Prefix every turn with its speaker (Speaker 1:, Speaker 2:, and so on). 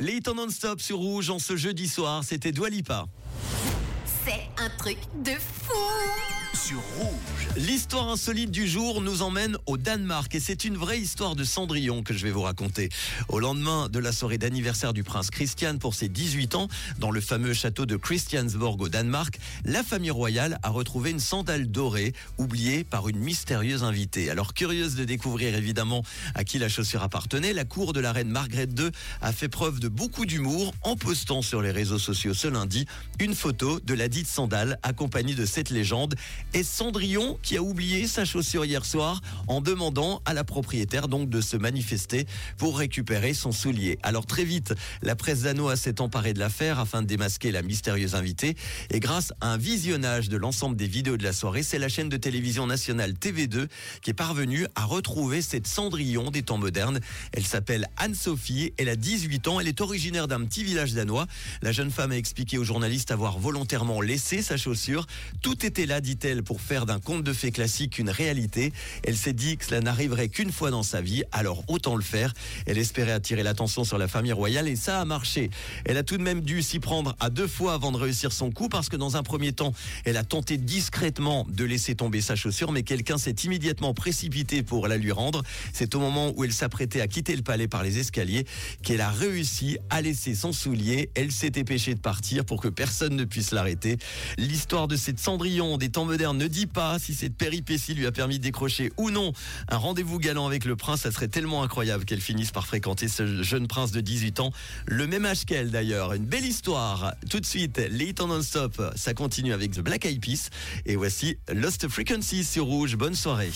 Speaker 1: Les temps non-stop sur Rouge en ce jeudi soir, c'était Dwalipa.
Speaker 2: C'est un truc de fou
Speaker 3: Rouge.
Speaker 1: L'histoire insolite du jour nous emmène au Danemark et c'est une vraie histoire de Cendrillon que je vais vous raconter. Au lendemain de la soirée d'anniversaire du prince Christian pour ses 18 ans, dans le fameux château de Christiansborg au Danemark, la famille royale a retrouvé une sandale dorée oubliée par une mystérieuse invitée. Alors curieuse de découvrir évidemment à qui la chaussure appartenait, la cour de la reine Margrethe II a fait preuve de beaucoup d'humour en postant sur les réseaux sociaux ce lundi une photo de la dite sandale accompagnée de cette légende et Cendrillon qui a oublié sa chaussure hier soir en demandant à la propriétaire donc de se manifester pour récupérer son soulier. Alors très vite, la presse danoise s'est emparée de l'affaire afin de démasquer la mystérieuse invitée et grâce à un visionnage de l'ensemble des vidéos de la soirée, c'est la chaîne de télévision nationale TV2 qui est parvenue à retrouver cette Cendrillon des temps modernes. Elle s'appelle Anne-Sophie, elle a 18 ans, elle est originaire d'un petit village danois. La jeune femme a expliqué aux journalistes avoir volontairement laissé sa chaussure. Tout était là, dit-elle pour faire d'un conte de fées classique une réalité. Elle s'est dit que cela n'arriverait qu'une fois dans sa vie, alors autant le faire. Elle espérait attirer l'attention sur la famille royale et ça a marché. Elle a tout de même dû s'y prendre à deux fois avant de réussir son coup parce que dans un premier temps, elle a tenté discrètement de laisser tomber sa chaussure, mais quelqu'un s'est immédiatement précipité pour la lui rendre. C'est au moment où elle s'apprêtait à quitter le palais par les escaliers qu'elle a réussi à laisser son soulier. Elle s'est dépêchée de partir pour que personne ne puisse l'arrêter. L'histoire de cette Cendrillon des temps modernes ne dit pas si cette péripétie lui a permis de décrocher ou non un rendez-vous galant avec le prince. Ça serait tellement incroyable qu'elle finisse par fréquenter ce jeune prince de 18 ans, le même âge qu'elle d'ailleurs. Une belle histoire. Tout de suite, les hits non-stop, ça continue avec The Black Eyed Peas. Et voici Lost Frequencies sur Rouge. Bonne soirée.